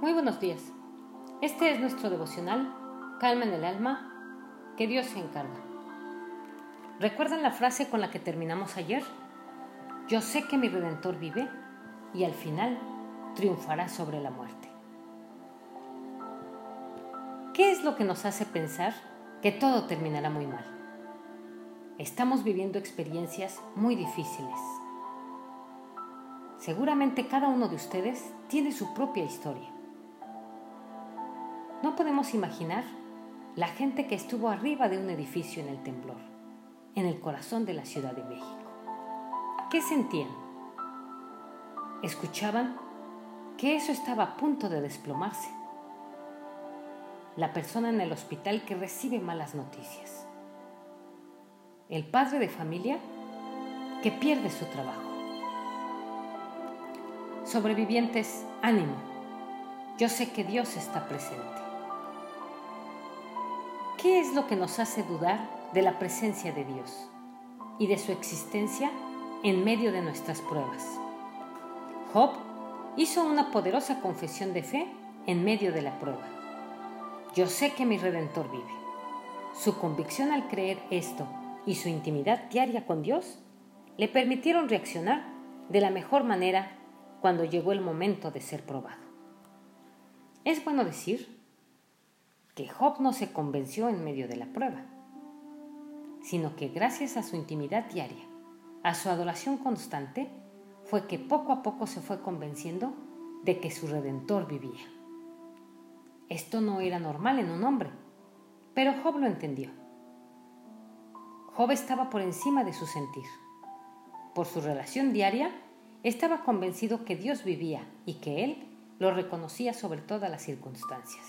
Muy buenos días. Este es nuestro devocional, Calma en el alma, que Dios se encarga. ¿Recuerdan la frase con la que terminamos ayer? Yo sé que mi Redentor vive y al final triunfará sobre la muerte. ¿Qué es lo que nos hace pensar que todo terminará muy mal? Estamos viviendo experiencias muy difíciles. Seguramente cada uno de ustedes tiene su propia historia. No podemos imaginar la gente que estuvo arriba de un edificio en el temblor, en el corazón de la Ciudad de México. ¿Qué sentían? Escuchaban que eso estaba a punto de desplomarse. La persona en el hospital que recibe malas noticias. El padre de familia que pierde su trabajo. Sobrevivientes, ánimo. Yo sé que Dios está presente. ¿Qué es lo que nos hace dudar de la presencia de Dios y de su existencia en medio de nuestras pruebas? Job hizo una poderosa confesión de fe en medio de la prueba. Yo sé que mi redentor vive. Su convicción al creer esto y su intimidad diaria con Dios le permitieron reaccionar de la mejor manera cuando llegó el momento de ser probado. Es bueno decir que Job no se convenció en medio de la prueba, sino que gracias a su intimidad diaria, a su adoración constante, fue que poco a poco se fue convenciendo de que su redentor vivía. Esto no era normal en un hombre, pero Job lo entendió. Job estaba por encima de su sentir. Por su relación diaria, estaba convencido que Dios vivía y que él lo reconocía sobre todas las circunstancias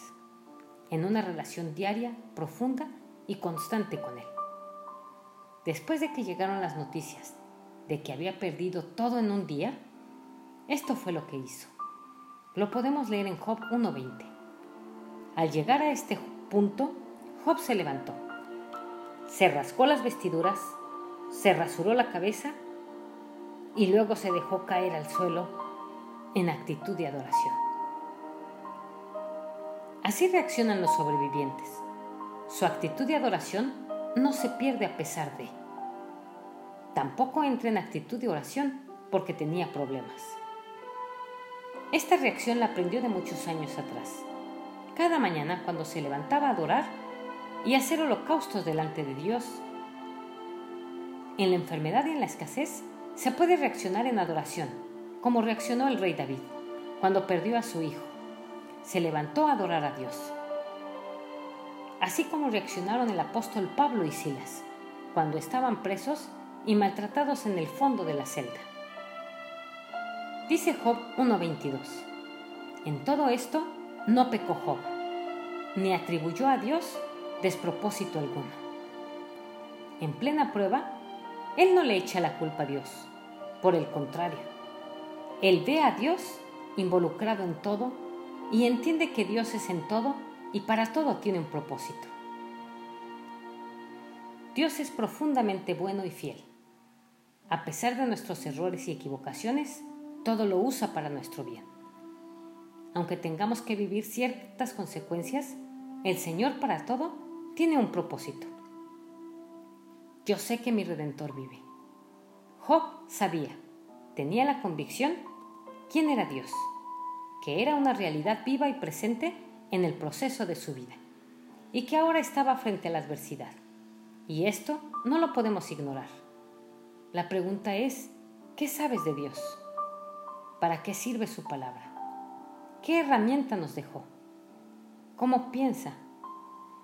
en una relación diaria, profunda y constante con Él. Después de que llegaron las noticias de que había perdido todo en un día, esto fue lo que hizo. Lo podemos leer en Job 1.20. Al llegar a este punto, Job se levantó, se rascó las vestiduras, se rasuró la cabeza y luego se dejó caer al suelo en actitud de adoración. Así reaccionan los sobrevivientes. Su actitud de adoración no se pierde a pesar de. Tampoco entra en actitud de oración porque tenía problemas. Esta reacción la aprendió de muchos años atrás. Cada mañana cuando se levantaba a adorar y hacer holocaustos delante de Dios. En la enfermedad y en la escasez se puede reaccionar en adoración, como reaccionó el rey David cuando perdió a su hijo se levantó a adorar a Dios. Así como reaccionaron el apóstol Pablo y Silas cuando estaban presos y maltratados en el fondo de la celda. Dice Job 1.22. En todo esto no pecó Job, ni atribuyó a Dios despropósito alguno. En plena prueba, él no le echa la culpa a Dios. Por el contrario, él ve a Dios involucrado en todo y entiende que Dios es en todo y para todo tiene un propósito. Dios es profundamente bueno y fiel. A pesar de nuestros errores y equivocaciones, todo lo usa para nuestro bien. Aunque tengamos que vivir ciertas consecuencias, el Señor para todo tiene un propósito. Yo sé que mi Redentor vive. Job sabía, tenía la convicción, quién era Dios que era una realidad viva y presente en el proceso de su vida, y que ahora estaba frente a la adversidad. Y esto no lo podemos ignorar. La pregunta es, ¿qué sabes de Dios? ¿Para qué sirve su palabra? ¿Qué herramienta nos dejó? ¿Cómo piensa?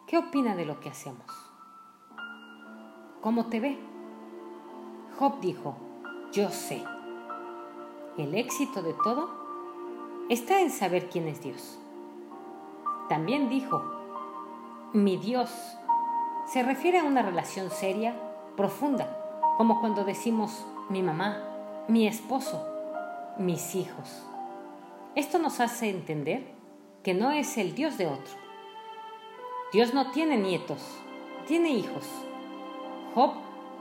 ¿Qué opina de lo que hacemos? ¿Cómo te ve? Job dijo, yo sé. El éxito de todo está en saber quién es Dios. También dijo, mi Dios se refiere a una relación seria, profunda, como cuando decimos mi mamá, mi esposo, mis hijos. Esto nos hace entender que no es el Dios de otro. Dios no tiene nietos, tiene hijos. Job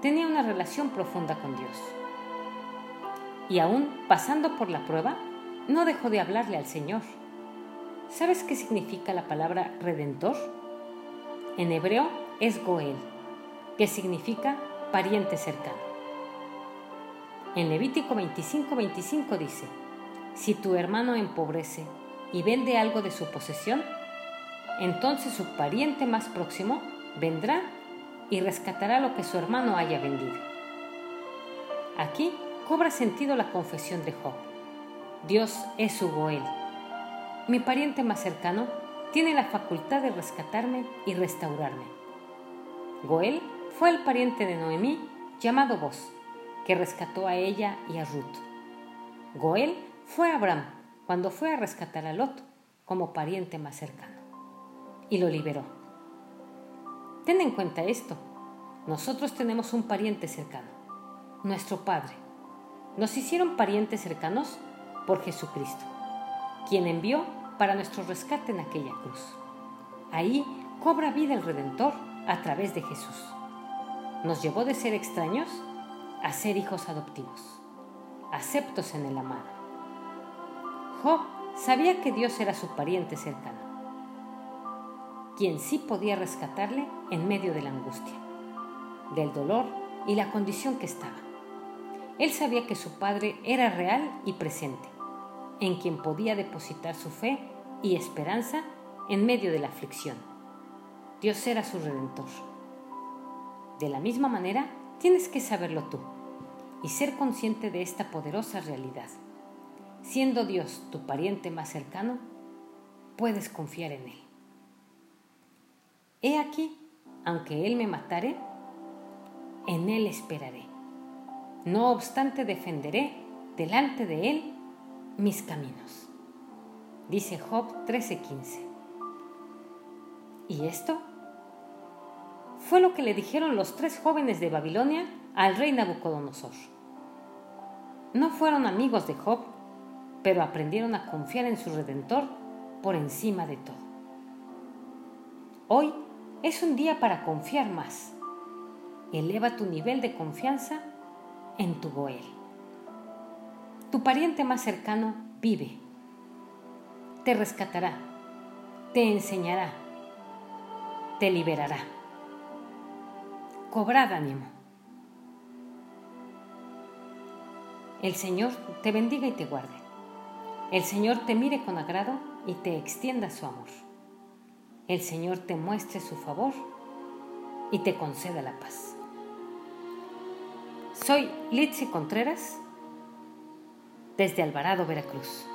tenía una relación profunda con Dios. Y aún pasando por la prueba, no dejó de hablarle al Señor. ¿Sabes qué significa la palabra redentor? En hebreo es Goel, que significa pariente cercano. En Levítico 25:25 dice, si tu hermano empobrece y vende algo de su posesión, entonces su pariente más próximo vendrá y rescatará lo que su hermano haya vendido. Aquí cobra sentido la confesión de Job. Dios es su Goel. Mi pariente más cercano tiene la facultad de rescatarme y restaurarme. Goel fue el pariente de Noemí llamado Boz, que rescató a ella y a Ruth. Goel fue Abraham cuando fue a rescatar a Lot como pariente más cercano y lo liberó. Ten en cuenta esto. Nosotros tenemos un pariente cercano, nuestro Padre. Nos hicieron parientes cercanos por Jesucristo, quien envió para nuestro rescate en aquella cruz. Ahí cobra vida el Redentor a través de Jesús. Nos llevó de ser extraños a ser hijos adoptivos, aceptos en el amado. Job sabía que Dios era su pariente cercano, quien sí podía rescatarle en medio de la angustia, del dolor y la condición que estaba. Él sabía que su Padre era real y presente, en quien podía depositar su fe y esperanza en medio de la aflicción. Dios era su redentor. De la misma manera, tienes que saberlo tú y ser consciente de esta poderosa realidad. Siendo Dios tu pariente más cercano, puedes confiar en Él. He aquí, aunque Él me matare, en Él esperaré. No obstante defenderé delante de Él mis caminos. Dice Job 13:15. ¿Y esto? Fue lo que le dijeron los tres jóvenes de Babilonia al rey Nabucodonosor. No fueron amigos de Job, pero aprendieron a confiar en su Redentor por encima de todo. Hoy es un día para confiar más. Eleva tu nivel de confianza en tu Goel. Tu pariente más cercano vive. Te rescatará. Te enseñará. Te liberará. Cobrad ánimo. El Señor te bendiga y te guarde. El Señor te mire con agrado y te extienda su amor. El Señor te muestre su favor y te conceda la paz. Soy Litsi Contreras desde Alvarado, Veracruz.